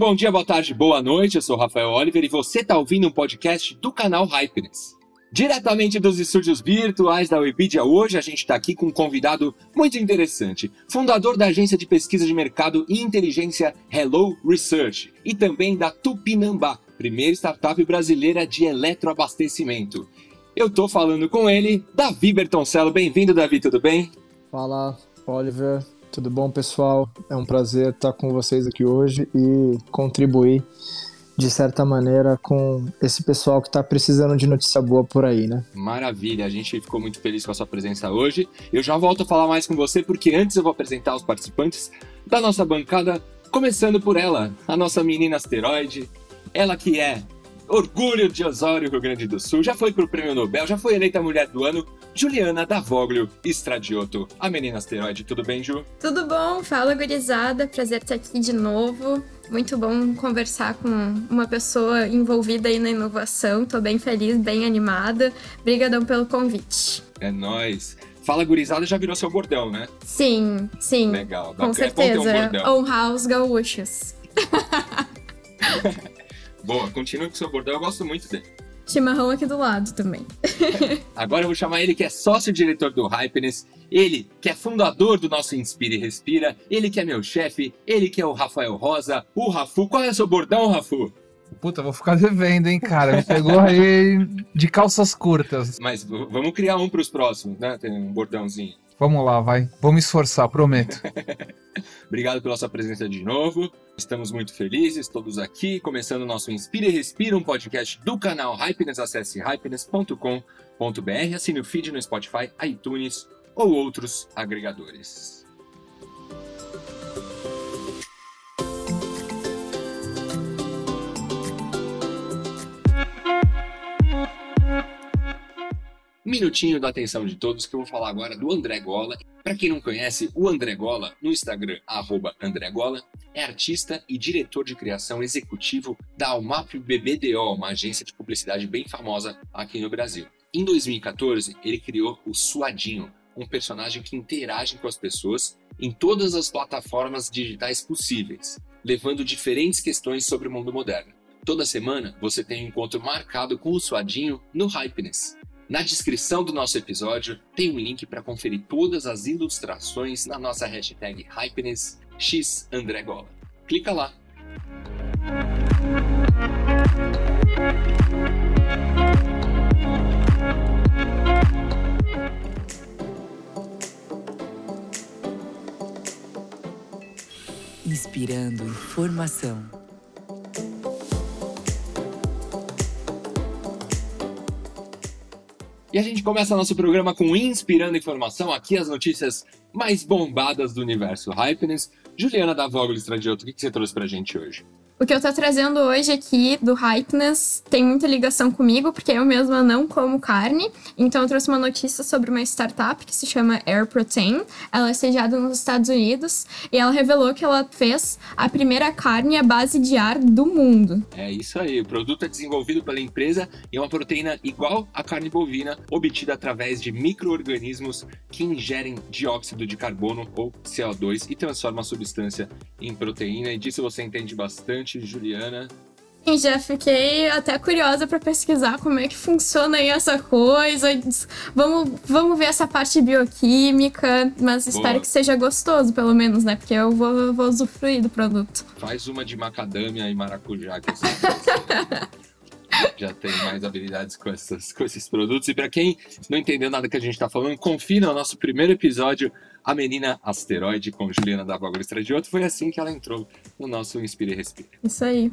Bom dia, boa tarde, boa noite. Eu sou Rafael Oliver e você está ouvindo um podcast do canal Hypeness. Diretamente dos estúdios virtuais da Webidia, hoje a gente está aqui com um convidado muito interessante, fundador da agência de pesquisa de mercado e inteligência Hello Research e também da Tupinambá, primeira startup brasileira de eletroabastecimento. Eu estou falando com ele, Davi Bertoncello. Bem-vindo, Davi, tudo bem? Fala, Oliver. Tudo bom, pessoal? É um prazer estar com vocês aqui hoje e contribuir de certa maneira com esse pessoal que está precisando de notícia boa por aí, né? Maravilha, a gente ficou muito feliz com a sua presença hoje. Eu já volto a falar mais com você porque antes eu vou apresentar os participantes da nossa bancada, começando por ela, a nossa menina asteroide, ela que é orgulho de Osório, Rio Grande do Sul, já foi pro Prêmio Nobel, já foi eleita Mulher do Ano, Juliana Davoglio Estradioto. A menina asteroide, tudo bem, Ju? Tudo bom, fala gurizada, prazer estar aqui de novo. Muito bom conversar com uma pessoa envolvida aí na inovação. Tô bem feliz, bem animada. Obrigadão pelo convite. É nóis. Fala gurizada já virou seu bordão, né? Sim, sim. Legal. Com certeza. Um Honrar os gaúchos. Boa, continua com o seu bordão, eu gosto muito dele. Chimarrão aqui do lado também. Agora eu vou chamar ele que é sócio-diretor do Hypeness, ele que é fundador do nosso Inspire e Respira, ele que é meu chefe, ele que é o Rafael Rosa, o Rafu. Qual é o seu bordão, Rafu? Puta, vou ficar devendo, hein, cara. Me pegou aí de calças curtas. Mas vamos criar um para os próximos, né? Tem um bordãozinho. Vamos lá, vai. Vou me esforçar, prometo. Obrigado pela sua presença de novo. Estamos muito felizes, todos aqui, começando o nosso Inspira e Respira, um podcast do canal Hypeness. Acesse hypeness.com.br, assine o feed no Spotify, iTunes ou outros agregadores. Minutinho da atenção de todos que eu vou falar agora do André Gola. Para quem não conhece, o André Gola, no Instagram, André Gola, é artista e diretor de criação executivo da Almap BBDO, uma agência de publicidade bem famosa aqui no Brasil. Em 2014, ele criou o Suadinho, um personagem que interage com as pessoas em todas as plataformas digitais possíveis, levando diferentes questões sobre o mundo moderno. Toda semana você tem um encontro marcado com o Suadinho no Hypeness, na descrição do nosso episódio tem um link para conferir todas as ilustrações na nossa hashtag HappinessXAndreGola. Clica lá! Inspirando informação. E a gente começa nosso programa com Inspirando Informação, aqui as notícias mais bombadas do universo Hypeness. Juliana da Vogel Estradioto, o que você trouxe pra gente hoje? O que eu tô trazendo hoje aqui do Hypeness tem muita ligação comigo, porque eu mesma não como carne. Então eu trouxe uma notícia sobre uma startup que se chama Air Protein. Ela é sediada nos Estados Unidos e ela revelou que ela fez a primeira carne à base de ar do mundo. É isso aí. O produto é desenvolvido pela empresa e é uma proteína igual à carne bovina, obtida através de micro-organismos que ingerem dióxido de carbono ou CO2 e transforma a substância em proteína. E disso você entende bastante Juliana. E já fiquei até curiosa para pesquisar como é que funciona aí essa coisa. Vamos, vamos ver essa parte bioquímica, mas Boa. espero que seja gostoso, pelo menos, né? Porque eu vou, vou usufruir do produto. Faz uma de macadâmia e maracujá, que já tem mais habilidades com, essas, com esses produtos. E para quem não entendeu nada que a gente está falando, confira o nosso primeiro episódio a menina asteroide com Juliana da Bagulho Estradioto. Foi assim que ela entrou no nosso Inspire e Respire. Isso aí.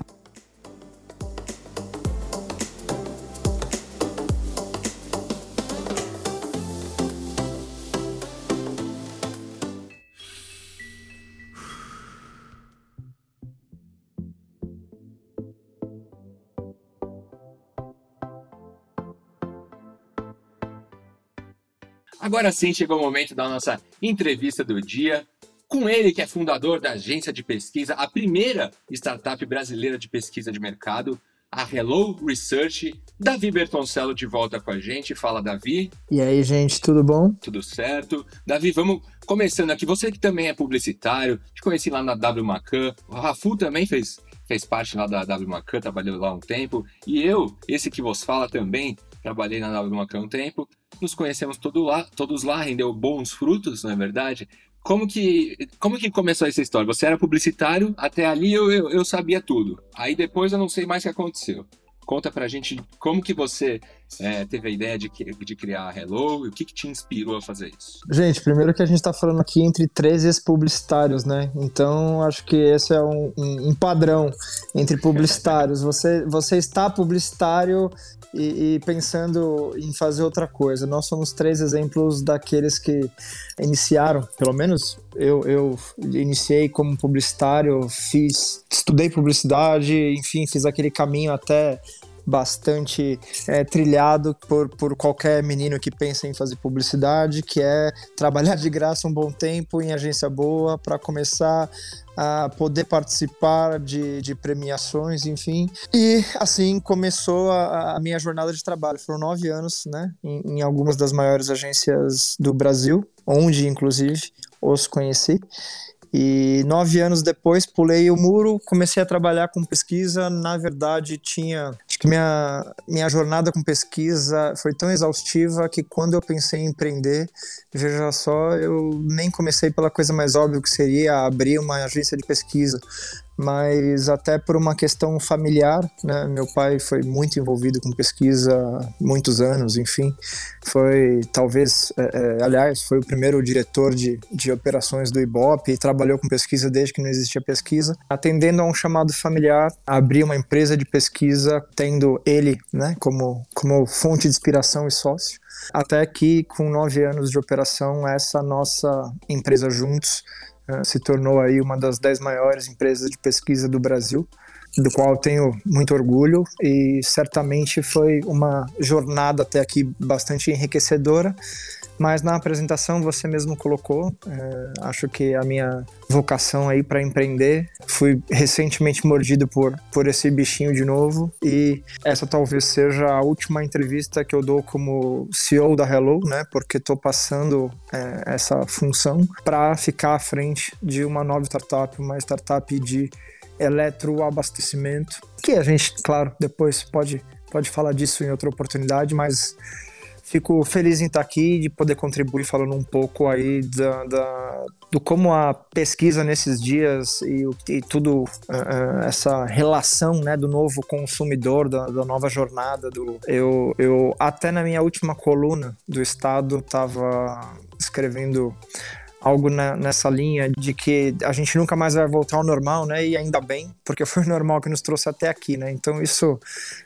Agora sim chegou o momento da nossa entrevista do dia. Com ele, que é fundador da agência de pesquisa, a primeira startup brasileira de pesquisa de mercado, a Hello Research. Davi Bertoncello de volta com a gente. Fala, Davi. E aí, gente, tudo bom? Tudo certo. Davi, vamos começando aqui. Você que também é publicitário, te conheci lá na W Macan. O Rafu também fez, fez parte lá da W Macan, trabalhou lá um tempo. E eu, esse que vos fala também, trabalhei na W Macan um tempo. Nos conhecemos todo lá, todos lá, rendeu bons frutos, não é verdade? como que, como que começou essa história? Você era publicitário, até ali eu, eu, eu, sabia tudo. Aí depois eu não sei mais o que aconteceu. Conta pra gente como que você é, teve a ideia de, de criar a Hello e o que, que te inspirou a fazer isso. Gente, primeiro que a gente tá falando aqui entre três ex-publicitários, né? Então acho que esse é um, um, um padrão entre publicitários. você, você está publicitário e, e, pensando em fazer outra coisa. Nós somos três exemplos daqueles que iniciaram, pelo menos eu, eu iniciei como publicitário, fiz, estudei publicidade, enfim, fiz aquele caminho até bastante é, trilhado por, por qualquer menino que pensa em fazer publicidade, que é trabalhar de graça um bom tempo em agência boa para começar a poder participar de, de, premiações, enfim. E assim começou a, a, minha jornada de trabalho. Foram nove anos, né, em, em algumas das maiores agências do Brasil, onde inclusive os conheci. E nove anos depois pulei o muro, comecei a trabalhar com pesquisa. Na verdade, tinha. Acho que minha, minha jornada com pesquisa foi tão exaustiva que quando eu pensei em empreender, veja só, eu nem comecei pela coisa mais óbvia que seria abrir uma agência de pesquisa mas até por uma questão familiar, né? Meu pai foi muito envolvido com pesquisa muitos anos, enfim, foi talvez, é, é, aliás, foi o primeiro diretor de, de operações do IBOP e trabalhou com pesquisa desde que não existia pesquisa, atendendo a um chamado familiar, abrir uma empresa de pesquisa, tendo ele, né, como como fonte de inspiração e sócio. Até que com nove anos de operação essa nossa empresa juntos se tornou aí uma das dez maiores empresas de pesquisa do Brasil, do qual tenho muito orgulho e certamente foi uma jornada até aqui bastante enriquecedora. Mas na apresentação você mesmo colocou, é, acho que a minha vocação aí para empreender, fui recentemente mordido por, por esse bichinho de novo e essa talvez seja a última entrevista que eu dou como CEO da Hello, né? Porque estou passando é, essa função para ficar à frente de uma nova startup, uma startup de eletroabastecimento, que a gente, claro, depois pode pode falar disso em outra oportunidade, mas Fico feliz em estar aqui de poder contribuir falando um pouco aí da, da do como a pesquisa nesses dias e, e tudo uh, essa relação né, do novo consumidor, da, da, nova jornada. Do, eu, eu até na minha última coluna do Estado estava escrevendo algo na, nessa linha de que a gente nunca mais vai voltar ao normal, né? E ainda bem, porque foi o normal que nos trouxe até aqui, né? Então isso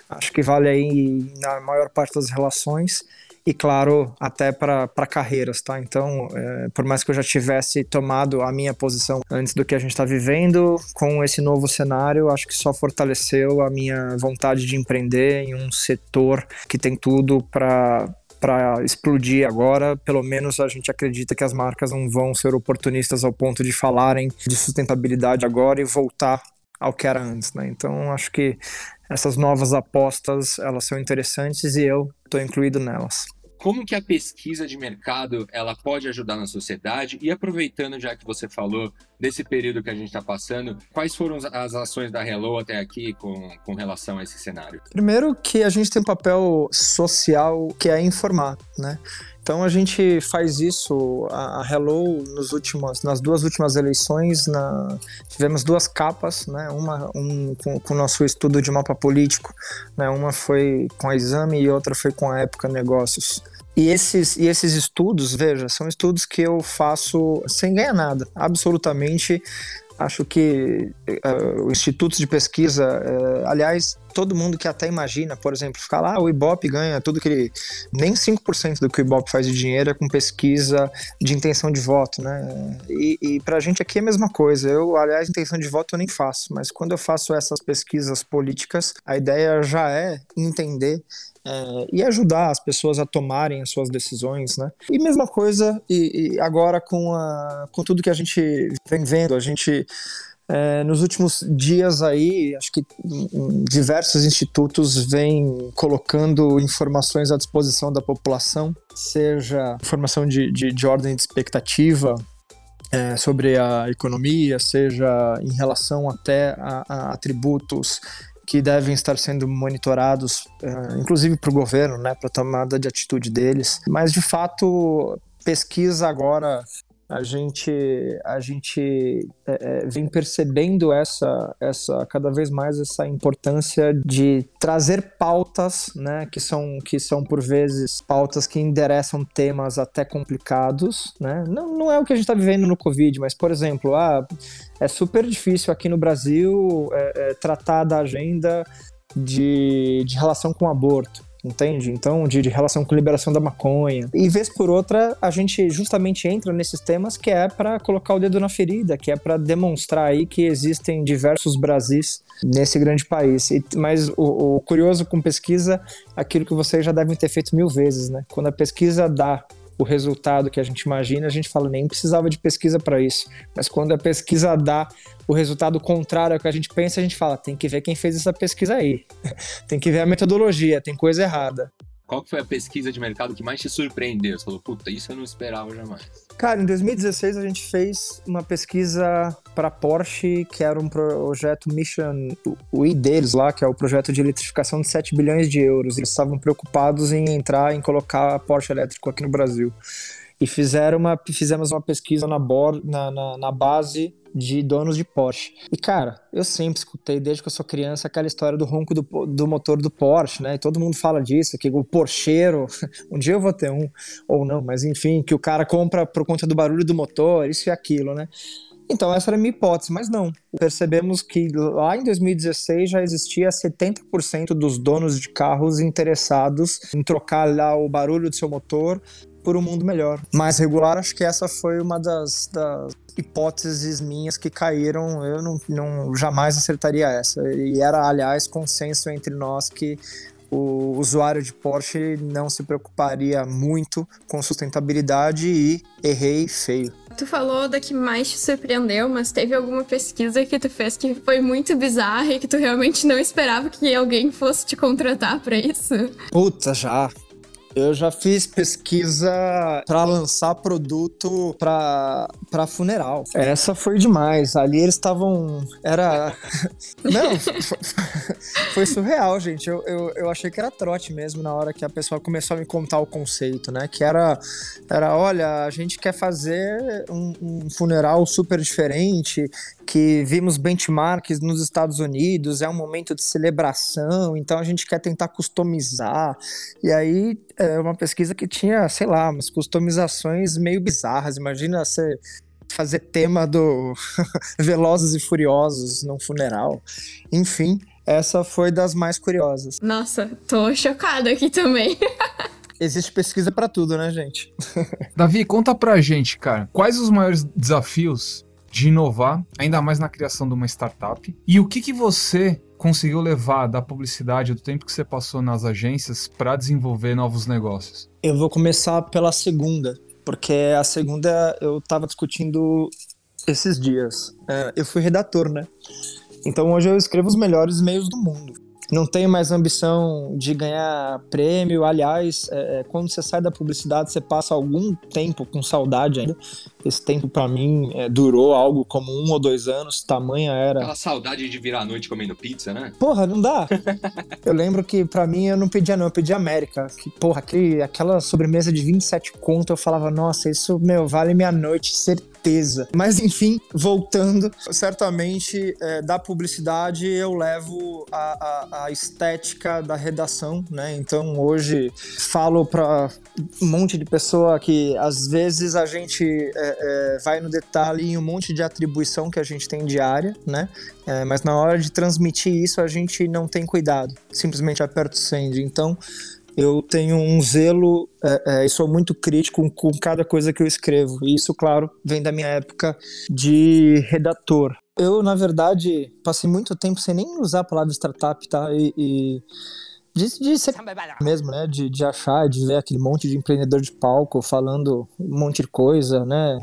acho que vale aí na maior parte das relações e claro, até para carreiras, tá? Então, é, por mais que eu já tivesse tomado a minha posição antes do que a gente está vivendo, com esse novo cenário, acho que só fortaleceu a minha vontade de empreender em um setor que tem tudo para para explodir agora, pelo menos a gente acredita que as marcas não vão ser oportunistas ao ponto de falarem de sustentabilidade agora e voltar ao que era antes, né? Então acho que essas novas apostas elas são interessantes e eu estou incluído nelas. Como que a pesquisa de mercado ela pode ajudar na sociedade? E aproveitando já que você falou desse período que a gente está passando, quais foram as ações da Hello até aqui com, com relação a esse cenário? Primeiro que a gente tem um papel social que é informar, né? Então a gente faz isso, a, Hello, nos últimos, nas duas últimas eleições, na, tivemos duas capas, né? uma um, com, o nosso estudo de mapa político, né? uma foi com a Exame e outra foi com a Época Negócios. E esses, e esses estudos, veja, são estudos que eu faço sem ganhar nada, absolutamente Acho que uh, o instituto de pesquisa, uh, aliás, todo mundo que até imagina, por exemplo, ficar lá, ah, o Ibope ganha tudo que ele. Nem 5% do que o Ibope faz de dinheiro é com pesquisa de intenção de voto, né? E, e pra gente aqui é a mesma coisa. Eu, aliás, intenção de voto eu nem faço, mas quando eu faço essas pesquisas políticas, a ideia já é entender é, e ajudar as pessoas a tomarem as suas decisões, né? E mesma coisa e, e agora com, a, com tudo que a gente vem vendo, a gente é, nos últimos dias aí, acho que diversos institutos vêm colocando informações à disposição da população, seja informação de, de, de ordem de expectativa, é, sobre a economia, seja em relação até a, a atributos que devem estar sendo monitorados, uh, inclusive para o governo, né, para a tomada de atitude deles. Mas, de fato, pesquisa agora a gente a gente é, é, vem percebendo essa essa cada vez mais essa importância de trazer pautas né que são que são por vezes pautas que endereçam temas até complicados né. Não, não é o que a gente está vivendo no covid mas por exemplo ah, é super difícil aqui no Brasil é, é, tratar da agenda de, de relação com o aborto entende? Então, de, de, relação com liberação da maconha. E vez por outra, a gente justamente entra nesses temas que é para colocar o dedo na ferida, que é para demonstrar aí que existem diversos Brasis nesse grande país. E, mas o, o curioso com pesquisa, aquilo que vocês já devem ter feito mil vezes, né? Quando a pesquisa dá o resultado que a gente imagina, a gente fala, nem precisava de pesquisa para isso. Mas quando a pesquisa dá o resultado contrário ao que a gente pensa, a gente fala, tem que ver quem fez essa pesquisa aí. tem que ver a metodologia, tem coisa errada. Qual foi a pesquisa de mercado que mais te surpreendeu? Você falou, puta, isso eu não esperava jamais. Cara, em 2016 a gente fez uma pesquisa para Porsche, que era um projeto Mission o I deles lá, que é o projeto de eletrificação de 7 bilhões de euros. Eles estavam preocupados em entrar, em colocar Porsche elétrico aqui no Brasil. E fizeram uma, fizemos uma pesquisa na, na, na, na base de donos de Porsche. E, cara, eu sempre escutei, desde que eu sou criança, aquela história do ronco do, do motor do Porsche, né? E todo mundo fala disso, que o Porscheiro, um dia eu vou ter um, ou não, mas enfim, que o cara compra por conta do barulho do motor, isso e aquilo, né? Então, essa era a minha hipótese, mas não. Percebemos que lá em 2016 já existia 70% dos donos de carros interessados em trocar lá o barulho do seu motor por um mundo melhor. Mais regular, acho que essa foi uma das, das hipóteses minhas que caíram. Eu não, não jamais acertaria essa. E era, aliás, consenso entre nós que o usuário de Porsche não se preocuparia muito com sustentabilidade e errei feio. Tu falou da que mais te surpreendeu, mas teve alguma pesquisa que tu fez que foi muito bizarra e que tu realmente não esperava que alguém fosse te contratar para isso? Puta, já. Eu já fiz pesquisa para lançar produto para funeral. Essa foi demais. Ali eles estavam. Era. Não, foi surreal, gente. Eu, eu, eu achei que era trote mesmo na hora que a pessoa começou a me contar o conceito, né? Que era, era olha, a gente quer fazer um, um funeral super diferente, que vimos benchmarks nos Estados Unidos, é um momento de celebração, então a gente quer tentar customizar. E aí é uma pesquisa que tinha, sei lá, umas customizações meio bizarras. Imagina você fazer tema do Velozes e Furiosos num funeral. Enfim, essa foi das mais curiosas. Nossa, tô chocada aqui também. Existe pesquisa para tudo, né, gente? Davi, conta pra gente, cara, quais os maiores desafios de inovar, ainda mais na criação de uma startup? E o que que você conseguiu levar da publicidade, do tempo que você passou nas agências, para desenvolver novos negócios? Eu vou começar pela segunda, porque a segunda eu estava discutindo esses dias. É, eu fui redator, né? Então hoje eu escrevo os melhores e-mails do mundo não tenho mais ambição de ganhar prêmio. Aliás, é, é, quando você sai da publicidade, você passa algum tempo com saudade ainda. Esse tempo, para mim, é, durou algo como um ou dois anos, tamanha era. Aquela saudade de virar a noite comendo pizza, né? Porra, não dá. eu lembro que para mim eu não pedia, não, eu pedia América. Que, porra, aquele, aquela sobremesa de 27 conto, eu falava, nossa, isso, meu, vale minha noite, certeza certeza. Mas enfim, voltando, certamente é, da publicidade eu levo a, a, a, estética da redação, né? Então hoje falo para um monte de pessoa que às vezes a gente é, é, vai no detalhe em um monte de atribuição que a gente tem diária, né? É, mas na hora de transmitir isso a gente não tem cuidado, simplesmente aperta o send. Então eu tenho um zelo é, é, e sou muito crítico com cada coisa que eu escrevo. E isso, claro, vem da minha época de redator. Eu, na verdade, passei muito tempo sem nem usar a palavra startup, tá? E, e de, de ser mesmo, né? De, de achar, de ver aquele monte de empreendedor de palco falando um monte de coisa, né?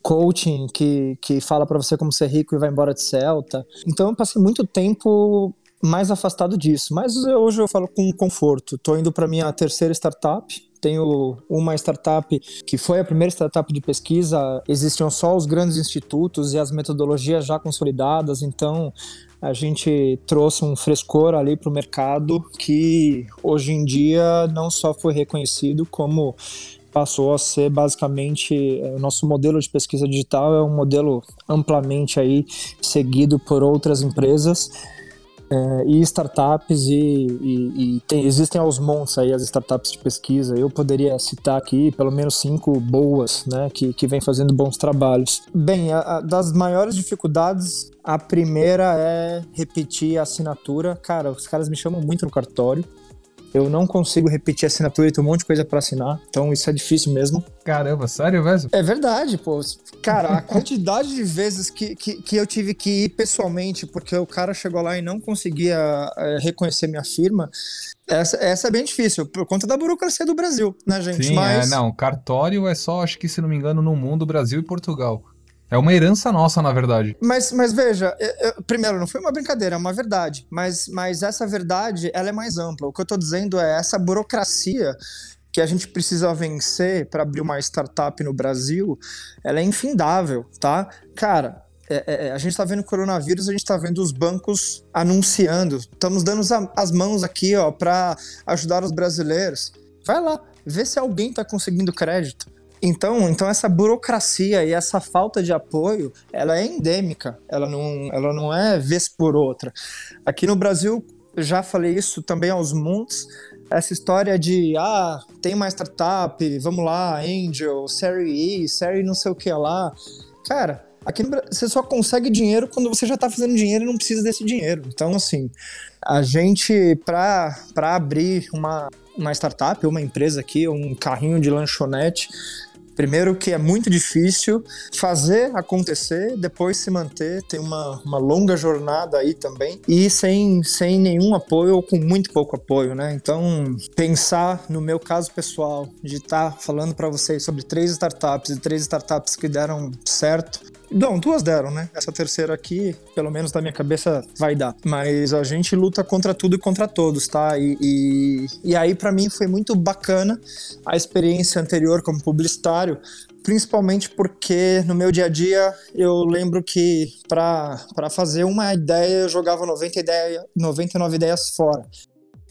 Coaching que, que fala para você como ser rico e vai embora de Celta. Então eu passei muito tempo mais afastado disso. Mas hoje eu falo com conforto. Tô indo para minha terceira startup. Tenho uma startup que foi a primeira startup de pesquisa. Existiam só os grandes institutos e as metodologias já consolidadas. Então a gente trouxe um frescor ali para o mercado que hoje em dia não só foi reconhecido como passou a ser basicamente é, o nosso modelo de pesquisa digital é um modelo amplamente aí seguido por outras empresas é, e startups e, e, e tem, existem aos montes aí as startups de pesquisa. Eu poderia citar aqui pelo menos cinco boas, né, que, que vem fazendo bons trabalhos. Bem, a, a, das maiores dificuldades, a primeira é repetir a assinatura. Cara, os caras me chamam muito no cartório. Eu não consigo repetir a assinatura e tem um monte de coisa para assinar. Então isso é difícil mesmo. Caramba, sério mesmo? É verdade, pô. Cara, a quantidade de vezes que, que, que, eu tive que ir pessoalmente, porque o cara chegou lá e não conseguia é, reconhecer minha firma. Essa, essa é bem difícil, por conta da burocracia do Brasil, né, gente? Sim, Mas... é, não. Cartório é só, acho que se não me engano, no mundo, Brasil e Portugal. É uma herança nossa, na verdade. Mas, mas veja, eu, eu, primeiro, não foi uma brincadeira, é uma verdade. Mas, mas essa verdade, ela é mais ampla. O que eu estou dizendo é essa burocracia que a gente precisa vencer para abrir uma startup no Brasil, ela é infindável, tá? Cara, é, é, é a gente está vendo o coronavírus, a gente está vendo os bancos anunciando, estamos dando as mãos aqui, ó, para ajudar os brasileiros. Vai lá, vê se alguém está conseguindo crédito. Então, então essa burocracia e essa falta de apoio, ela é endêmica, ela não, ela não é vez por outra. Aqui no Brasil, já falei isso também aos montes, essa história de, ah, tem uma startup, vamos lá, Angel, Série E, Série não sei o que lá. Cara, aqui você só consegue dinheiro quando você já está fazendo dinheiro e não precisa desse dinheiro. Então, assim, a gente, para abrir uma, uma startup, uma empresa aqui, um carrinho de lanchonete, Primeiro que é muito difícil fazer acontecer, depois se manter, tem uma, uma longa jornada aí também, e sem, sem nenhum apoio ou com muito pouco apoio, né? Então, pensar no meu caso pessoal, de estar tá falando para vocês sobre três startups e três startups que deram certo, Bom, duas deram, né? Essa terceira aqui, pelo menos na minha cabeça, vai dar. Mas a gente luta contra tudo e contra todos, tá? E, e, e aí, para mim, foi muito bacana a experiência anterior como publicitário, principalmente porque no meu dia a dia eu lembro que para fazer uma ideia eu jogava 90 ideia, 99 ideias fora.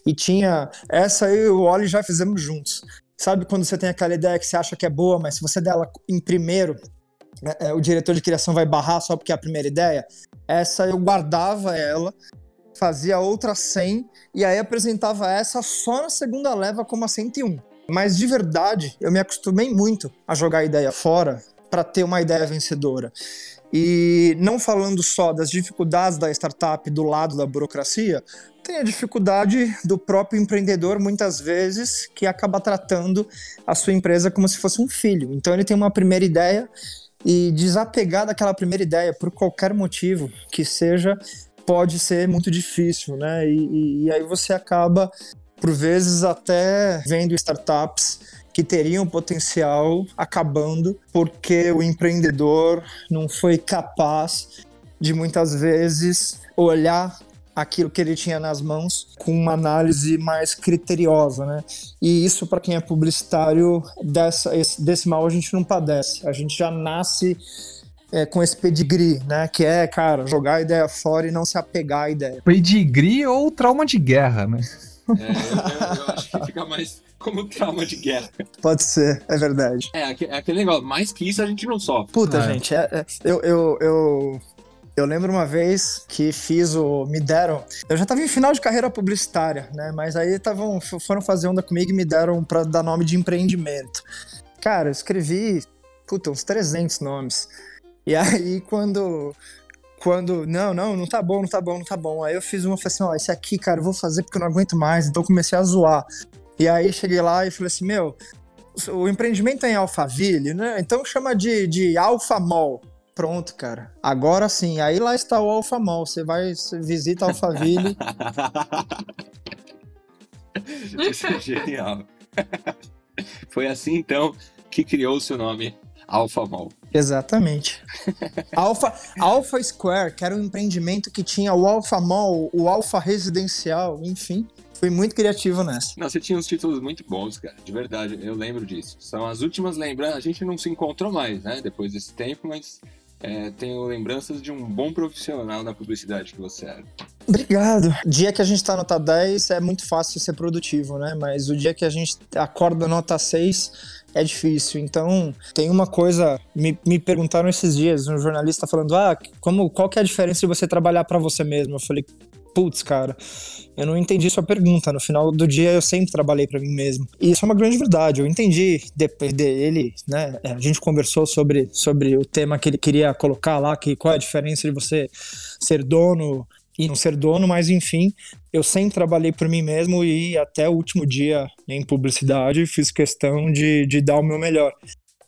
E tinha essa aí o Oli já fizemos juntos. Sabe quando você tem aquela ideia que você acha que é boa, mas se você der ela em primeiro, é, é, o diretor de criação vai barrar só porque é a primeira ideia. Essa eu guardava ela, fazia outra 100 e aí apresentava essa só na segunda leva como a 101. Mas de verdade, eu me acostumei muito a jogar a ideia fora para ter uma ideia vencedora. E não falando só das dificuldades da startup do lado da burocracia, tem a dificuldade do próprio empreendedor, muitas vezes, que acaba tratando a sua empresa como se fosse um filho. Então ele tem uma primeira ideia e desapegar daquela primeira ideia por qualquer motivo que seja pode ser muito difícil, né? E, e, e aí você acaba por vezes até vendo startups que teriam potencial acabando porque o empreendedor não foi capaz de muitas vezes olhar aquilo que ele tinha nas mãos com uma análise mais criteriosa, né? E isso para quem é publicitário dessa esse, desse mal a gente não padece. A gente já nasce é, com esse pedigree, né? Que é, cara, jogar a ideia fora e não se apegar à ideia. Pedigree ou trauma de guerra, né? É, eu, eu, acho que fica mais como trauma de guerra. Pode ser, é verdade. É, é aquele negócio, mais que isso a gente não sofre. Puta, é. gente, é, é, eu, eu, eu eu lembro uma vez que fiz o. Me deram. Eu já tava em final de carreira publicitária, né? Mas aí tavam, foram fazer onda comigo e me deram pra dar nome de empreendimento. Cara, eu escrevi, puta, uns 300 nomes. E aí, quando. Quando. Não, não, não tá bom, não tá bom, não tá bom. Aí eu fiz uma, falei assim: ó, esse aqui, cara, eu vou fazer porque eu não aguento mais. Então comecei a zoar. E aí cheguei lá e falei assim: meu, o empreendimento é em Alphaville, né? Então chama de, de Alpha Mall. Pronto, cara. Agora sim. Aí lá está o Alphamol. Você vai, você visita Alphaville. Isso é genial. Foi assim, então, que criou-se o nome Alpha Mall. Exatamente. Alpha, Alpha Square, que era um empreendimento que tinha o Alpha Mall, o Alpha Residencial, enfim. Fui muito criativo nessa. Não, você tinha uns títulos muito bons, cara. De verdade, eu lembro disso. São as últimas lembranças. A gente não se encontrou mais, né? Depois desse tempo, mas é, tenho lembranças de um bom profissional na publicidade que você era. Obrigado. Dia que a gente tá nota 10 é muito fácil ser produtivo, né? Mas o dia que a gente acorda nota 6 é difícil. Então, tem uma coisa, me, me perguntaram esses dias, um jornalista falando: "Ah, como qual que é a diferença de você trabalhar para você mesmo?" Eu falei: putz, cara, eu não entendi sua pergunta. No final do dia, eu sempre trabalhei para mim mesmo. E isso é uma grande verdade. Eu entendi depois dele, né? A gente conversou sobre, sobre o tema que ele queria colocar lá, que qual é a diferença de você ser dono e não ser dono, mas enfim, eu sempre trabalhei por mim mesmo e até o último dia em publicidade fiz questão de, de dar o meu melhor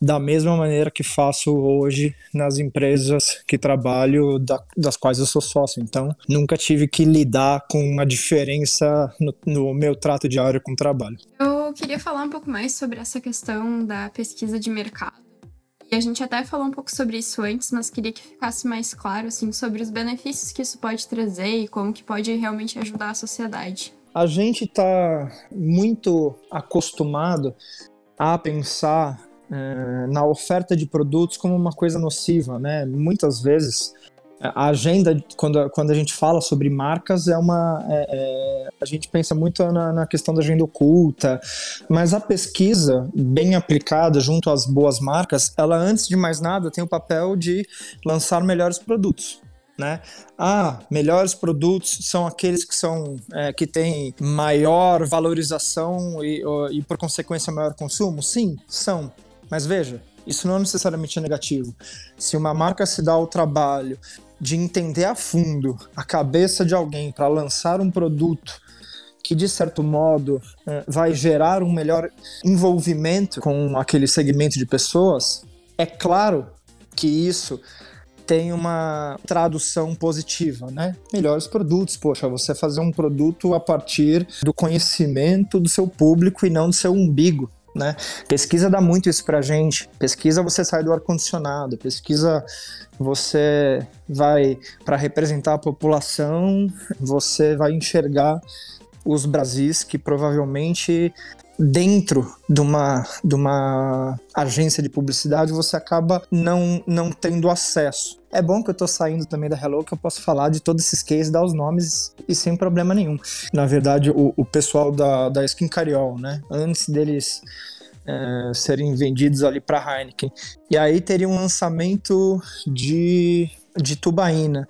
da mesma maneira que faço hoje nas empresas que trabalho, da, das quais eu sou sócio. Então, nunca tive que lidar com uma diferença no, no meu trato diário com o trabalho. Eu queria falar um pouco mais sobre essa questão da pesquisa de mercado. E a gente até falou um pouco sobre isso antes, mas queria que ficasse mais claro assim sobre os benefícios que isso pode trazer e como que pode realmente ajudar a sociedade. A gente está muito acostumado a pensar é, na oferta de produtos como uma coisa nociva, né? Muitas vezes a agenda, quando, quando a gente fala sobre marcas, é uma. É, é, a gente pensa muito na, na, questão da agenda oculta, mas a pesquisa, bem aplicada junto às boas marcas, ela, antes de mais nada, tem o papel de lançar melhores produtos. Né? Ah, melhores produtos são aqueles que são é, que têm maior valorização e, e, por consequência, maior consumo? Sim, são. Mas veja, isso não necessariamente é negativo. Se uma marca se dá o trabalho de entender a fundo a cabeça de alguém para lançar um produto que de certo modo é, vai gerar um melhor envolvimento com aquele segmento de pessoas, é claro que isso tem uma tradução positiva, né? Melhores produtos, poxa, você fazer um produto a partir do conhecimento do seu público e não do seu umbigo, né? Pesquisa dá muito isso pra gente. Pesquisa você sai do ar-condicionado, pesquisa você vai para representar a população, você vai enxergar os Brasis que provavelmente dentro de uma, de uma agência de publicidade você acaba não, não tendo acesso. É bom que eu tô saindo também da Hello, que eu posso falar de todos esses cases, dar os nomes e sem problema nenhum. Na verdade, o, o pessoal da, da Skin Cariol, né? Antes deles é, serem vendidos ali para Heineken. E aí teria um lançamento de, de tubaína.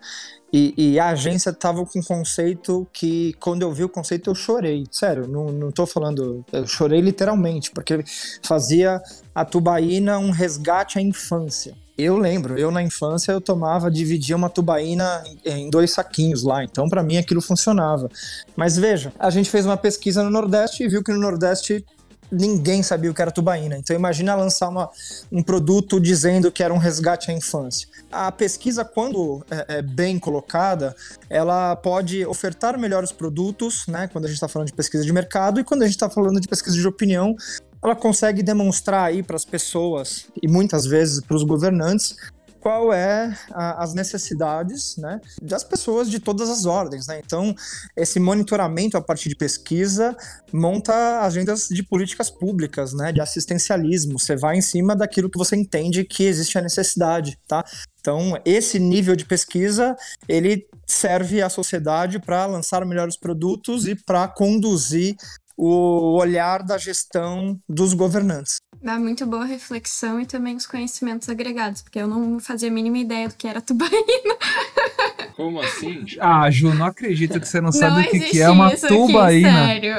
E, e, a agência tava com um conceito que, quando eu vi o conceito, eu chorei. Sério, não, não tô falando. Eu chorei literalmente, porque fazia a tubaína um resgate à infância. Eu lembro, eu na infância eu tomava, dividia uma tubaína em dois saquinhos lá, então para mim aquilo funcionava. Mas veja, a gente fez uma pesquisa no Nordeste e viu que no Nordeste ninguém sabia o que era tubaína. Então imagina lançar uma, um produto dizendo que era um resgate à infância. A pesquisa, quando é, é bem colocada, ela pode ofertar melhores produtos, né? Quando a gente está falando de pesquisa de mercado e quando a gente está falando de pesquisa de opinião, ela consegue demonstrar aí para as pessoas e muitas vezes para os governantes qual é a, as necessidades né, das pessoas de todas as ordens. Né? Então, esse monitoramento a partir de pesquisa monta agendas de políticas públicas, né, de assistencialismo. Você vai em cima daquilo que você entende que existe a necessidade. Tá? Então, esse nível de pesquisa, ele serve à sociedade para lançar melhores produtos e para conduzir o olhar da gestão dos governantes. Dá muito boa reflexão e também os conhecimentos agregados, porque eu não fazia a mínima ideia do que era tubaína. Como assim? Ah, Ju, não acredito que você não, não sabe o que, que é uma tubaína. Aqui, sério.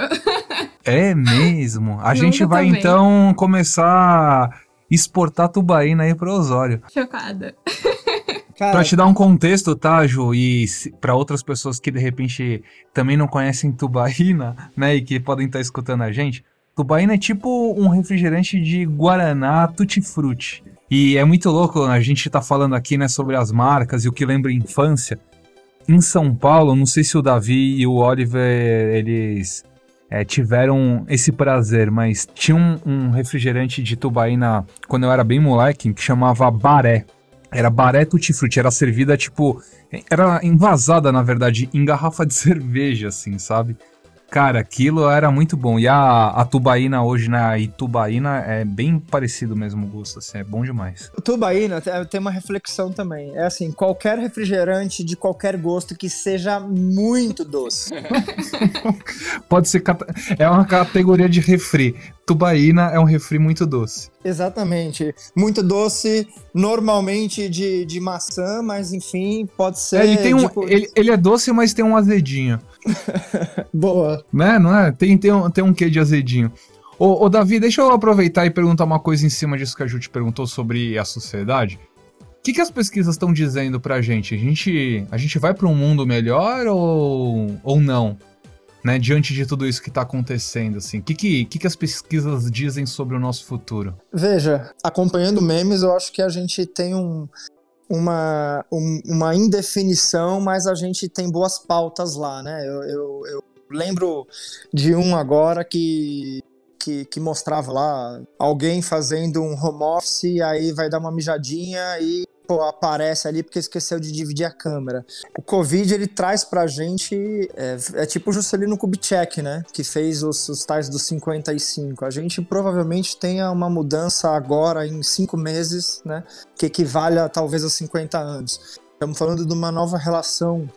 É mesmo? A gente vai tomei. então começar a exportar tubaína aí para Osório. Chocada. Cara, pra te dar um contexto, tá, Ju? E para outras pessoas que de repente também não conhecem tubaína, né, e que podem estar tá escutando a gente, tubaína é tipo um refrigerante de guaraná tutti-frutti. E é muito louco, a gente tá falando aqui, né, sobre as marcas e o que lembra infância. Em São Paulo, não sei se o Davi e o Oliver, eles é, tiveram esse prazer, mas tinha um, um refrigerante de tubaína quando eu era bem moleque que chamava Baré. Era Baré Tutti Frutti, era servida tipo. Era envasada, na verdade, em garrafa de cerveja, assim, sabe? Cara, aquilo era muito bom. E a, a tubaína hoje, né? A Itubaína é bem parecido mesmo o gosto, assim, é bom demais. Tubaína tem uma reflexão também. É assim, qualquer refrigerante de qualquer gosto que seja muito doce. Pode ser. É uma categoria de refri. Tubaína é um refri muito doce. Exatamente. Muito doce, normalmente de, de maçã, mas enfim, pode ser. É, ele, tem um, ele, ele é doce, mas tem um azedinho. Boa. Né, não é? Tem, tem, um, tem um quê de azedinho. Ô, ô, Davi, deixa eu aproveitar e perguntar uma coisa em cima disso que a Ju te perguntou sobre a sociedade. O que, que as pesquisas estão dizendo pra gente? A gente, a gente vai para um mundo melhor ou, ou não? Né, diante de tudo isso que está acontecendo, assim, o que, que, que, que as pesquisas dizem sobre o nosso futuro? Veja, acompanhando memes, eu acho que a gente tem um, uma, um, uma indefinição, mas a gente tem boas pautas lá, né? Eu, eu, eu lembro de um agora que que, que, mostrava lá alguém fazendo um home office, aí vai dar uma mijadinha e pô, aparece ali porque esqueceu de dividir a câmera. O Covid, ele traz pra gente, é, é tipo o Juscelino Kubitschek, né, que fez os, os tais dos 55. A gente provavelmente tenha uma mudança agora em cinco meses, né, que equivale a talvez a 50 anos. Estamos falando de uma nova relação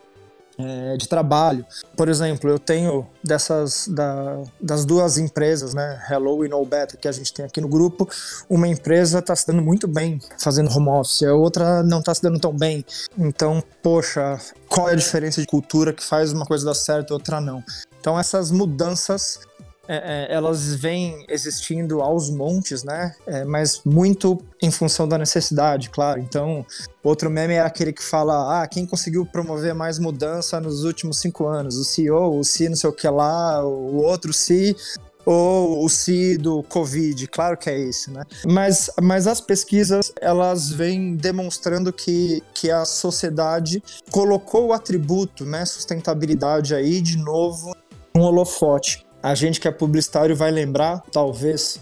é, de trabalho. Por exemplo, eu tenho dessas da, das duas empresas, né, Hello e No Beta, que a gente tem aqui no grupo, uma empresa está se dando muito bem fazendo home office, a outra não está se dando tão bem. Então, poxa, qual é a diferença de cultura que faz uma coisa dar certo e outra não? Então, essas mudanças é, é, elas vêm existindo aos montes, né? É, mas muito em função da necessidade, claro. Então, outro meme é aquele que fala: ah, quem conseguiu promover mais mudança nos últimos cinco anos? O CEO, o C não sei o que lá, o outro C ou o C do Covid, claro que é esse, né? Mas, mas as pesquisas, elas vêm demonstrando que, que a sociedade colocou o atributo, né, sustentabilidade aí de novo um holofote a gente que é publicitário vai lembrar, talvez,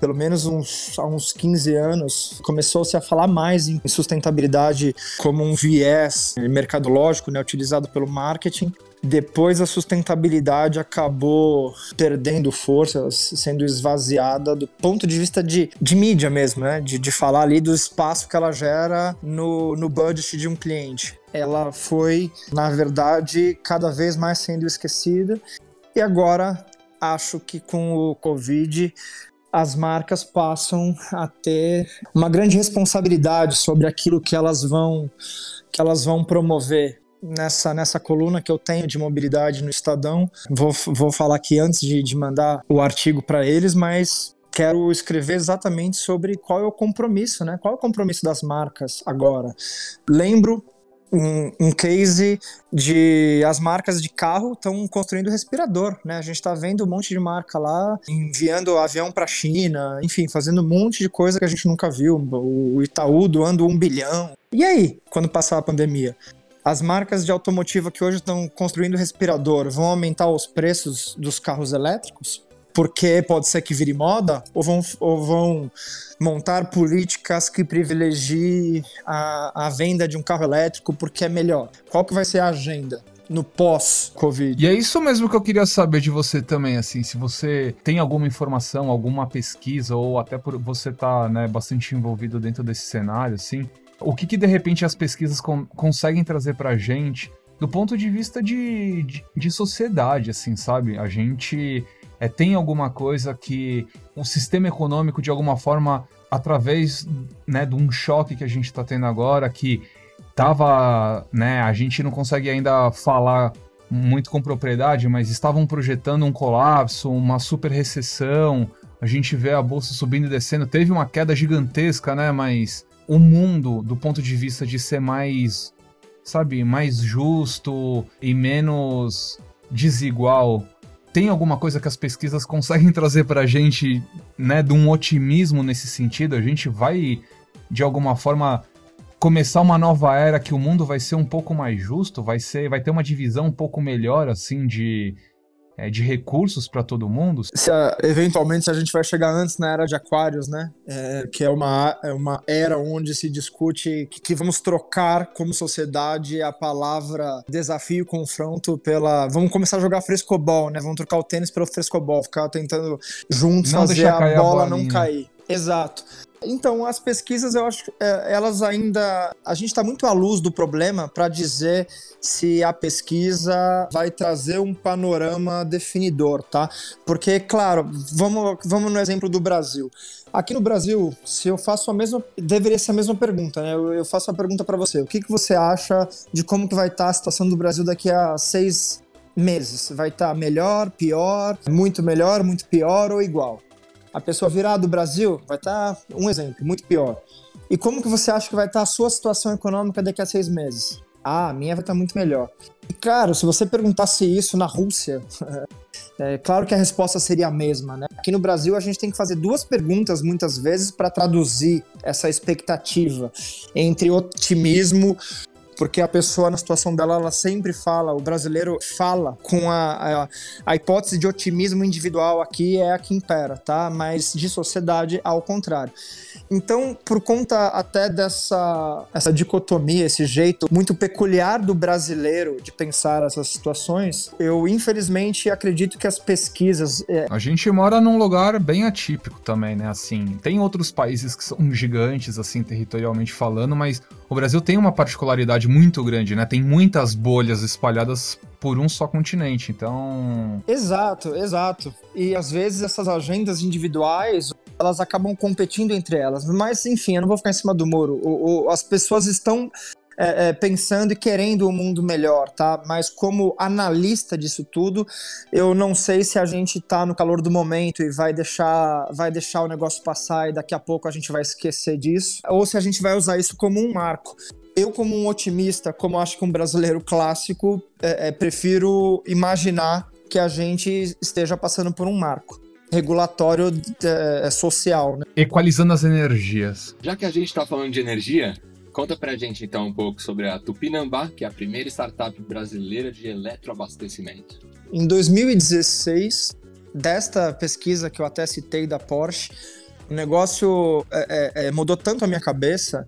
pelo menos uns, há uns 15 anos, começou-se a falar mais em sustentabilidade como um viés mercadológico, né, utilizado pelo marketing. Depois a sustentabilidade acabou perdendo força, sendo esvaziada do ponto de vista de, de mídia mesmo, né? De, de falar ali do espaço que ela gera no, no budget de um cliente. Ela foi, na verdade, cada vez mais sendo esquecida e agora acho que com o Covid as marcas passam a ter uma grande responsabilidade sobre aquilo que elas vão que elas vão promover nessa, nessa coluna que eu tenho de mobilidade no Estadão. Vou, vou falar aqui antes de, de mandar o artigo para eles, mas quero escrever exatamente sobre qual é o compromisso, né? Qual é o compromisso das marcas agora? Lembro um, um, case de as marcas de carro estão construindo respirador, né? A gente está vendo um monte de marca lá enviando avião para a China, enfim, fazendo um monte de coisa que a gente nunca viu. O Itaú doando um bilhão. E aí, quando passar a pandemia? As marcas de automotiva que hoje estão construindo respirador vão aumentar os preços dos carros elétricos? Porque pode ser que vire moda, ou vão, ou vão montar políticas que privilegiem a, a venda de um carro elétrico porque é melhor? Qual que vai ser a agenda? no pós-Covid. E é isso mesmo que eu queria saber de você também, assim, se você tem alguma informação, alguma pesquisa, ou até por você estar tá, né, bastante envolvido dentro desse cenário, assim, o que, que de repente as pesquisas con conseguem trazer pra gente do ponto de vista de, de, de sociedade, assim, sabe? A gente é, tem alguma coisa que o sistema econômico, de alguma forma, através né, de um choque que a gente está tendo agora, que tava, né, a gente não consegue ainda falar muito com propriedade, mas estavam projetando um colapso, uma super recessão. A gente vê a bolsa subindo e descendo. Teve uma queda gigantesca, né? Mas o mundo, do ponto de vista de ser mais, sabe, mais justo e menos desigual, tem alguma coisa que as pesquisas conseguem trazer para a gente, né, de um otimismo nesse sentido? A gente vai, de alguma forma, começar uma nova era que o mundo vai ser um pouco mais justo, vai ser, vai ter uma divisão um pouco melhor, assim, de é, de recursos para todo mundo? Se, eventualmente, se a gente vai chegar antes na era de Aquários, né? É, que é uma, é uma era onde se discute que, que, vamos trocar como sociedade a palavra desafio e confronto pela. Vamos começar a jogar frescobol, né? Vamos trocar o tênis pelo frescobol, ficar tentando juntos não fazer a bola a não cair. Exato. Então, as pesquisas, eu acho, é, elas ainda. A gente está muito à luz do problema para dizer se a pesquisa vai trazer um panorama definidor, tá? Porque, claro, vamos, vamos no exemplo do Brasil. Aqui no Brasil, se eu faço a mesma. Deveria ser a mesma pergunta, né? Eu, faço a pergunta para você. O que, que você acha de como que vai estar tá a situação do Brasil daqui a seis meses? Vai estar tá melhor, pior, muito melhor, muito pior ou igual? A pessoa virar do Brasil, vai estar tá um exemplo, muito pior. E como que você acha que vai estar tá a sua situação econômica daqui a seis meses? Ah, a minha vai estar tá muito melhor. E claro, se você perguntasse isso na Rússia, é claro que a resposta seria a mesma, né? Aqui no Brasil a gente tem que fazer duas perguntas muitas vezes para traduzir essa expectativa entre otimismo porque a pessoa na situação dela, ela sempre fala, o brasileiro fala com a, a, a hipótese de otimismo individual aqui é a que impera, tá? Mas de sociedade, ao contrário. Então, por conta até dessa essa dicotomia, esse jeito muito peculiar do brasileiro de pensar essas situações, eu infelizmente acredito que as pesquisas. É... A gente mora num lugar bem atípico também, né? Assim, tem outros países que são gigantes, assim, territorialmente falando, mas o Brasil tem uma particularidade muito grande, né? Tem muitas bolhas espalhadas por um só continente, então. Exato, exato. E às vezes essas agendas individuais elas acabam competindo entre elas. Mas, enfim, eu não vou ficar em cima do muro. O, o, as pessoas estão é, é, pensando e querendo um mundo melhor, tá? Mas como analista disso tudo, eu não sei se a gente tá no calor do momento e vai deixar, vai deixar o negócio passar e daqui a pouco a gente vai esquecer disso, ou se a gente vai usar isso como um marco eu, como um otimista, como acho que um brasileiro clássico, é, é, prefiro imaginar que a gente esteja passando por um marco regulatório é, social. Né? Equalizando as energias. Já que a gente está falando de energia, conta pra gente então um pouco sobre a Tupinambá, que é a primeira startup brasileira de eletroabastecimento. Em 2016, desta pesquisa que eu até citei da Porsche, o negócio é, é, é mudou tanto a minha cabeça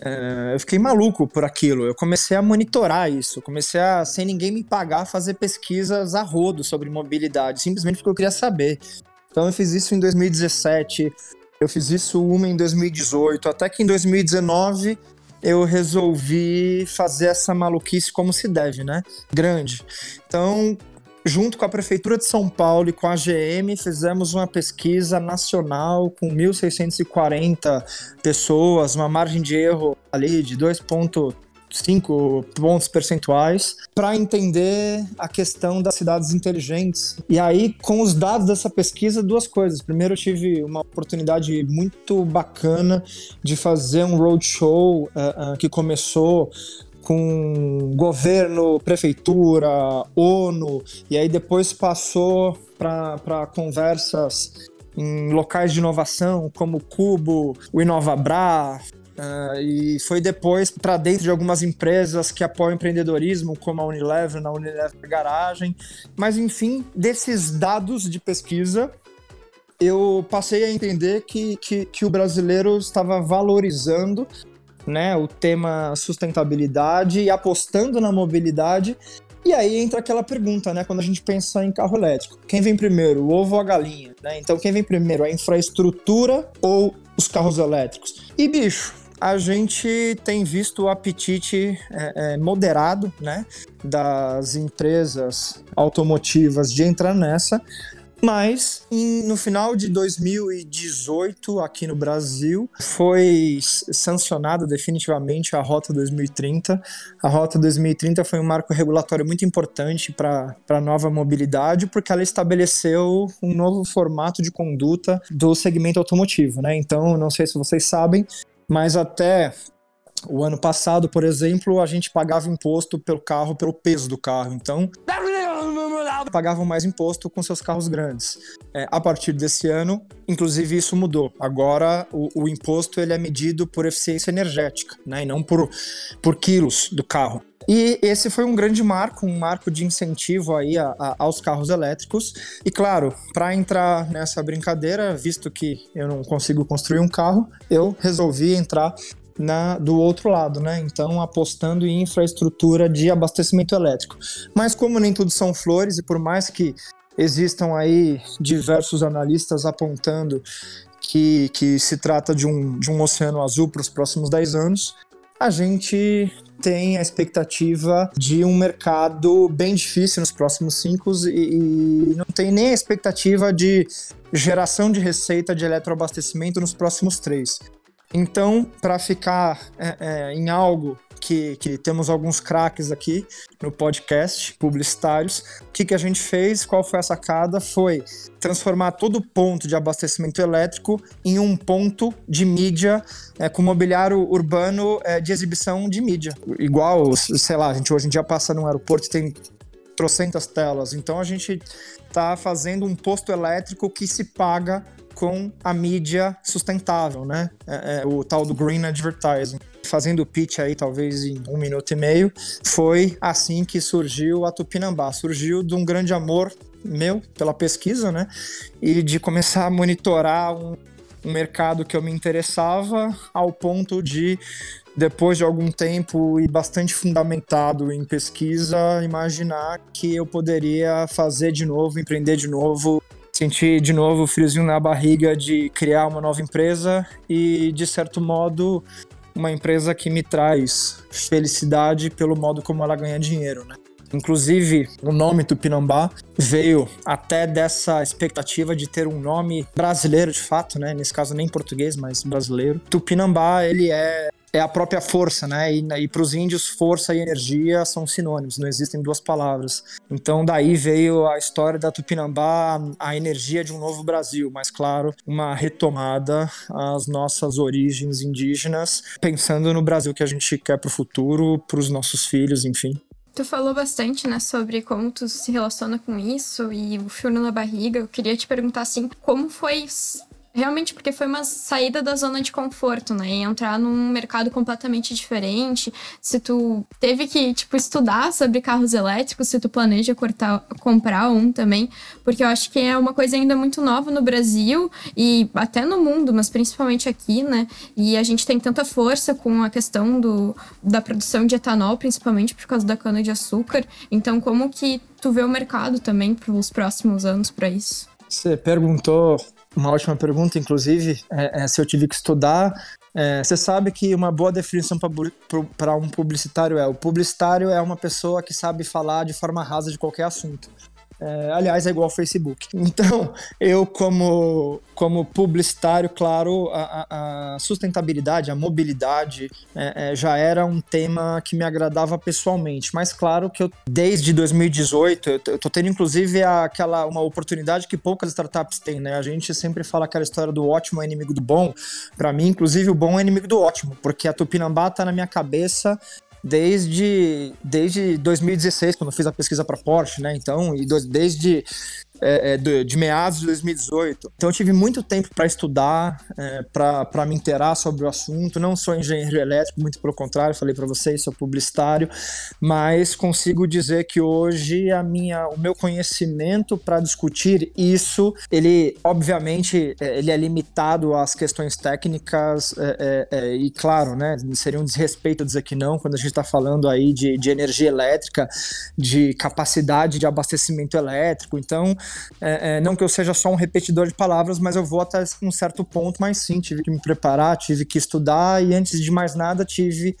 é, eu fiquei maluco por aquilo. Eu comecei a monitorar isso, comecei a, sem ninguém me pagar, fazer pesquisas a rodo sobre mobilidade, simplesmente porque eu queria saber. Então eu fiz isso em 2017, eu fiz isso uma em 2018, até que em 2019 eu resolvi fazer essa maluquice como se deve, né? Grande. Então, junto com a Prefeitura de São Paulo e com a GM, fizemos uma pesquisa nacional com 1.640 pessoas, uma margem de erro ali de 2,5 pontos percentuais para entender a questão das cidades inteligentes. E aí, com os dados dessa pesquisa, duas coisas. Primeiro, eu tive uma oportunidade muito bacana de fazer um roadshow uh, uh, que começou com governo, prefeitura, ONU, e aí depois passou para conversas em locais de inovação como Cubo, o Inovabra, Uh, e foi depois para dentro de algumas empresas que apoiam empreendedorismo, como a Unilever, na Unilever Garagem. Mas, enfim, desses dados de pesquisa, eu passei a entender que, que, que o brasileiro estava valorizando né, o tema sustentabilidade e apostando na mobilidade. E aí entra aquela pergunta, né, quando a gente pensa em carro elétrico, quem vem primeiro, o ovo ou a galinha? Né? Então, quem vem primeiro, a infraestrutura ou os carros elétricos? E bicho, a gente tem visto o apetite é, é, moderado né, das empresas automotivas de entrar nessa, mas em, no final de 2018, aqui no Brasil, foi sancionada definitivamente a Rota 2030. A Rota 2030 foi um marco regulatório muito importante para a nova mobilidade, porque ela estabeleceu um novo formato de conduta do segmento automotivo. Né? Então, não sei se vocês sabem, mas até o ano passado, por exemplo, a gente pagava imposto pelo carro pelo peso do carro. Então, pagavam mais imposto com seus carros grandes. É, a partir desse ano, inclusive isso mudou. Agora o, o, imposto ele é medido por eficiência energética, né, e não por, por quilos do carro. E esse foi um grande marco, um marco de incentivo aí a, a, aos carros elétricos. E claro, para entrar nessa brincadeira, visto que eu não consigo construir um carro, eu resolvi entrar na, do outro lado, né? Então, apostando em infraestrutura de abastecimento elétrico. Mas como nem tudo são flores, e por mais que existam aí diversos analistas apontando que, que se trata de um, de um oceano azul para os próximos 10 anos, a gente tem a expectativa de um mercado bem difícil nos próximos cinco e, e não tem nem a expectativa de geração de receita de eletroabastecimento nos próximos três. Então, para ficar é, é, em algo que, que, temos alguns craques aqui no podcast, publicitários, o que, que a gente fez, qual foi a sacada? Foi transformar todo ponto de abastecimento elétrico em um ponto de mídia é, com mobiliário urbano é, de exibição de mídia. Igual, sei lá, a gente hoje em dia passa num aeroporto e tem trocentas telas, então a gente está fazendo um posto elétrico que se paga com a mídia sustentável, né? É, é, o tal do green advertising. Fazendo o pitch aí, talvez em um minuto e meio, foi assim que surgiu a Tupinambá. Surgiu de um grande amor meu pela pesquisa, né? E de começar a monitorar um, um mercado que eu me interessava ao ponto de depois de algum tempo e bastante fundamentado em pesquisa, imaginar que eu poderia fazer de novo, empreender de novo senti de novo o friozinho na barriga de criar uma nova empresa e, de certo modo, uma empresa que me traz felicidade pelo modo como ela ganha dinheiro, né? Inclusive, o nome Tupinambá veio até dessa expectativa de ter um nome brasileiro de fato, né? Nesse caso nem português, mas brasileiro. Tupinambá, ele é é a própria força, né? E, e para os índios, força e energia são sinônimos, não existem duas palavras. Então, daí veio a história da Tupinambá, a energia de um novo Brasil, mas claro, uma retomada às nossas origens indígenas, pensando no Brasil que a gente quer para o futuro, para os nossos filhos, enfim. Tu falou bastante, né, sobre como tu se relaciona com isso e o fio na barriga. Eu queria te perguntar, assim, como foi Realmente porque foi uma saída da zona de conforto, né? E entrar num mercado completamente diferente. Se tu teve que, tipo, estudar sobre carros elétricos, se tu planeja cortar, comprar um também. Porque eu acho que é uma coisa ainda muito nova no Brasil e até no mundo, mas principalmente aqui, né? E a gente tem tanta força com a questão do, da produção de etanol, principalmente por causa da cana-de-açúcar. Então, como que tu vê o mercado também para os próximos anos para isso? Você perguntou uma ótima pergunta, inclusive, é, é, se eu tive que estudar. É, você sabe que uma boa definição para um publicitário é: o publicitário é uma pessoa que sabe falar de forma rasa de qualquer assunto. É, aliás, é igual ao Facebook. Então, eu, como, como publicitário, claro, a, a sustentabilidade, a mobilidade é, é, já era um tema que me agradava pessoalmente. Mas, claro, que eu, desde 2018, eu, tô tendo inclusive aquela, uma oportunidade que poucas startups têm, né? A gente sempre fala aquela história do ótimo é inimigo do bom. Para mim, inclusive, o bom é inimigo do ótimo, porque a Tupinambá tá na minha cabeça desde, desde 2016, quando eu fiz a pesquisa para Porsche, né? Então, e desde é, é, de, de, meados de 2018. Então eu tive muito tempo para estudar, é, para me inteirar sobre o assunto. Não sou engenheiro elétrico, muito pelo contrário, falei para vocês, sou publicitário, mas consigo dizer que hoje a minha, o meu conhecimento para discutir isso, ele obviamente é, ele é limitado às questões técnicas é, é, e claro, né, seria um desrespeito dizer que não quando a gente está falando aí de, de energia elétrica, de capacidade de abastecimento elétrico. Então é, é, não que eu seja só um repetidor de palavras, mas eu vou até um certo ponto, mas sim, tive que me preparar, tive que estudar e antes de mais nada tive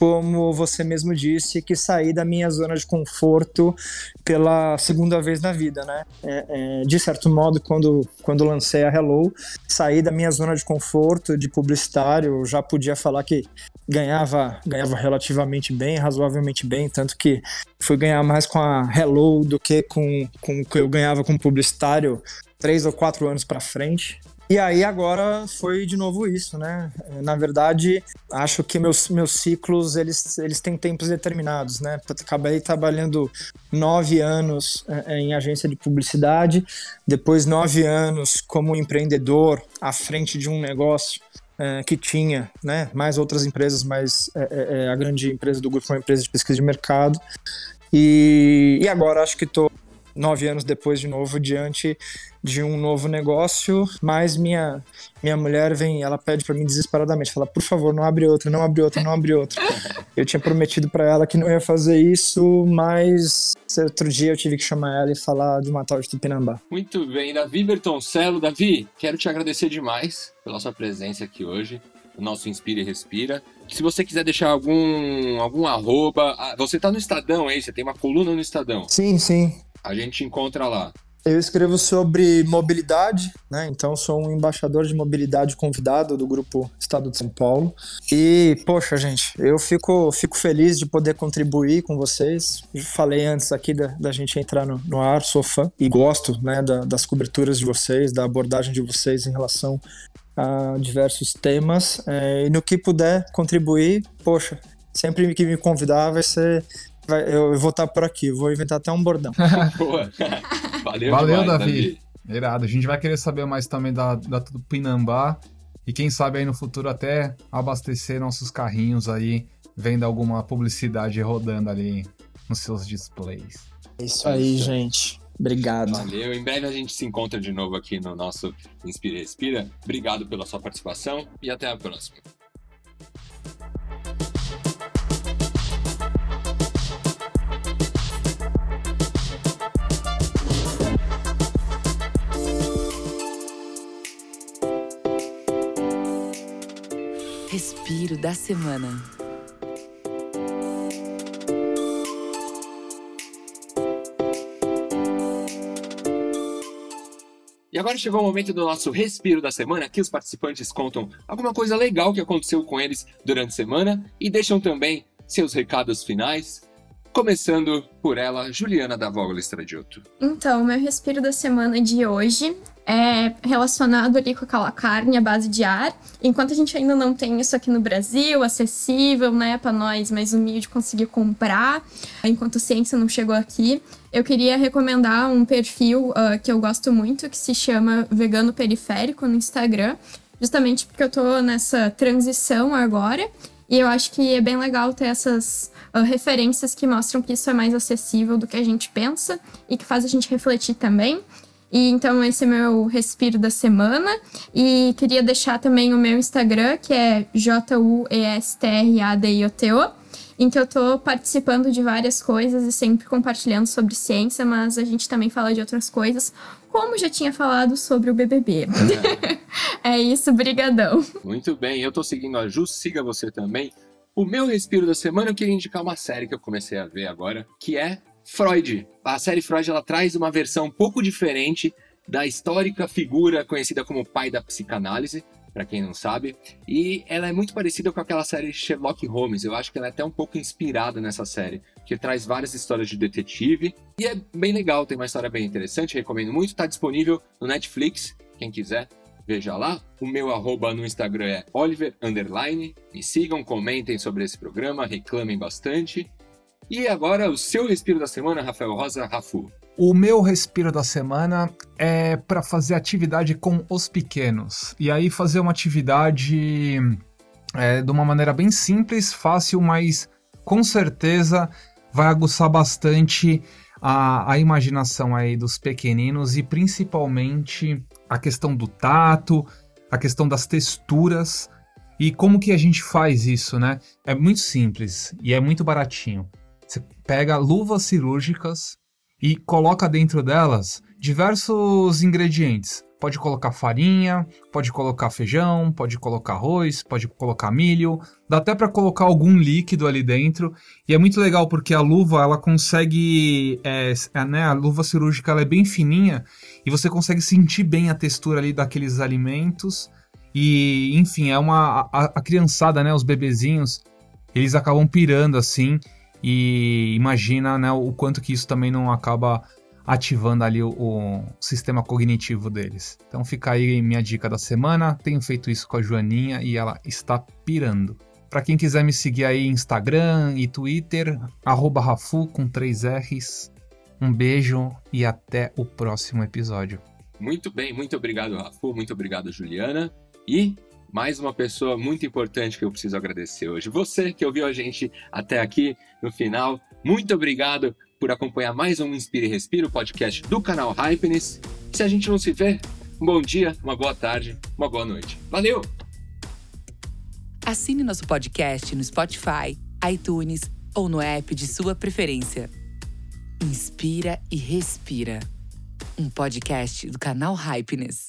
como você mesmo disse, que sair da minha zona de conforto pela segunda vez na vida, né? É, é, de certo modo, quando, quando lancei a Hello, saí da minha zona de conforto de publicitário, já podia falar que ganhava, ganhava relativamente bem, razoavelmente bem, tanto que fui ganhar mais com a Hello do que com, com o que eu ganhava como publicitário três ou quatro anos para frente. E aí agora foi de novo isso, né? Na verdade, acho que meus, meus ciclos, eles, eles têm tempos determinados, né? Acabei trabalhando nove anos é, em agência de publicidade, depois nove anos como empreendedor à frente de um negócio é, que tinha, né? Mais outras empresas, mas é, é, é, a grande empresa do grupo foi uma empresa de pesquisa de mercado. E, e agora acho que estou nove anos depois de novo diante de um novo negócio, mas minha minha mulher vem, ela pede para mim desesperadamente, fala: "Por favor, não abre outra, não abre outra, não abre outra". eu tinha prometido para ela que não ia fazer isso, mas outro dia eu tive que chamar ela e falar de uma tal de Tupinambá. Muito bem, Davi Bertoncello, Davi, quero te agradecer demais pela sua presença aqui hoje. O nosso Inspira e Respira. Se você quiser deixar algum algum arroba, ah, você tá no Estadão aí, você tem uma coluna no Estadão. Sim, sim. A gente encontra lá. Eu escrevo sobre mobilidade, né? Então sou um embaixador de mobilidade convidado do grupo Estado de São Paulo. E, poxa, gente, eu fico, fico feliz de poder contribuir com vocês. falei antes aqui da, da gente entrar no, no, ar, sou fã e gosto né, da, das coberturas de vocês, da abordagem de vocês em relação a diversos temas. É, e no que puder contribuir, poxa, sempre que me convidar vai ser vai, eu vou estar por aqui, vou inventar até um bordão. Boa. Valeu, Valeu demais, Davi. Davi. Irado. A gente vai querer saber mais também da, da Tupinambá. E quem sabe aí no futuro até abastecer nossos carrinhos aí, vendo alguma publicidade rodando ali nos seus displays. É isso aí, gente. Obrigado. Valeu. Em breve a gente se encontra de novo aqui no nosso Inspira e Respira. Obrigado pela sua participação e até a próxima. Da semana. E agora chegou o momento do nosso respiro da semana, que os participantes contam alguma coisa legal que aconteceu com eles durante a semana e deixam também seus recados finais. Começando por ela, Juliana da Vogel Estradioto. Então, meu respiro da semana de hoje é relacionado ali com aquela carne à base de ar. Enquanto a gente ainda não tem isso aqui no Brasil, acessível, né, para nós mais humildes conseguir comprar, enquanto a ciência não chegou aqui, eu queria recomendar um perfil uh, que eu gosto muito, que se chama Vegano Periférico no Instagram, justamente porque eu tô nessa transição agora. E eu acho que é bem legal ter essas uh, referências que mostram que isso é mais acessível do que a gente pensa e que faz a gente refletir também. E então esse é meu respiro da semana. E queria deixar também o meu Instagram, que é J-U-E-S-T-R-A-D-I-O-T-O, em que eu tô participando de várias coisas e sempre compartilhando sobre ciência, mas a gente também fala de outras coisas, como já tinha falado sobre o BBB. É, é isso, brigadão. Muito bem, eu tô seguindo a Ju, siga você também. O meu respiro da semana eu queria indicar uma série que eu comecei a ver agora, que é Freud. A série Freud ela traz uma versão um pouco diferente da histórica figura conhecida como pai da psicanálise, para quem não sabe, e ela é muito parecida com aquela série Sherlock Holmes. Eu acho que ela é até um pouco inspirada nessa série, que traz várias histórias de detetive e é bem legal, tem uma história bem interessante, recomendo muito, está disponível no Netflix, quem quiser. Veja lá, o meu arroba no Instagram é Oliver Underline. Me sigam, comentem sobre esse programa, reclamem bastante. E agora o seu respiro da semana, Rafael Rosa Rafu. O meu respiro da semana é para fazer atividade com os pequenos. E aí fazer uma atividade é, de uma maneira bem simples, fácil, mas com certeza vai aguçar bastante a, a imaginação aí dos pequeninos e principalmente a questão do tato, a questão das texturas e como que a gente faz isso, né? É muito simples e é muito baratinho. Você pega luvas cirúrgicas e coloca dentro delas diversos ingredientes. Pode colocar farinha, pode colocar feijão, pode colocar arroz, pode colocar milho, dá até para colocar algum líquido ali dentro. E é muito legal porque a luva ela consegue, é, é, né, a luva cirúrgica ela é bem fininha e você consegue sentir bem a textura ali daqueles alimentos. E enfim, é uma a, a criançada, né, os bebezinhos, eles acabam pirando assim e imagina né, o quanto que isso também não acaba ativando ali o, o, sistema cognitivo deles. Então fica aí minha dica da semana. Tenho feito isso com a Joaninha e ela está pirando. Para quem quiser me seguir aí Instagram e Twitter, arroba Rafu com três R's. Um beijo e até o próximo episódio. Muito bem, muito obrigado, Rafu. Muito obrigado, Juliana. E mais uma pessoa muito importante que eu preciso agradecer hoje. Você que ouviu a gente até aqui no final, muito obrigado por acompanhar mais um Inspire e Respira, o podcast do canal Hypeness. Se a gente não se vê, um bom dia, uma boa tarde, uma boa noite. Valeu! Assine nosso podcast no Spotify, iTunes ou no app de sua preferência. Inspira e Respira. Um podcast do canal Hypeness.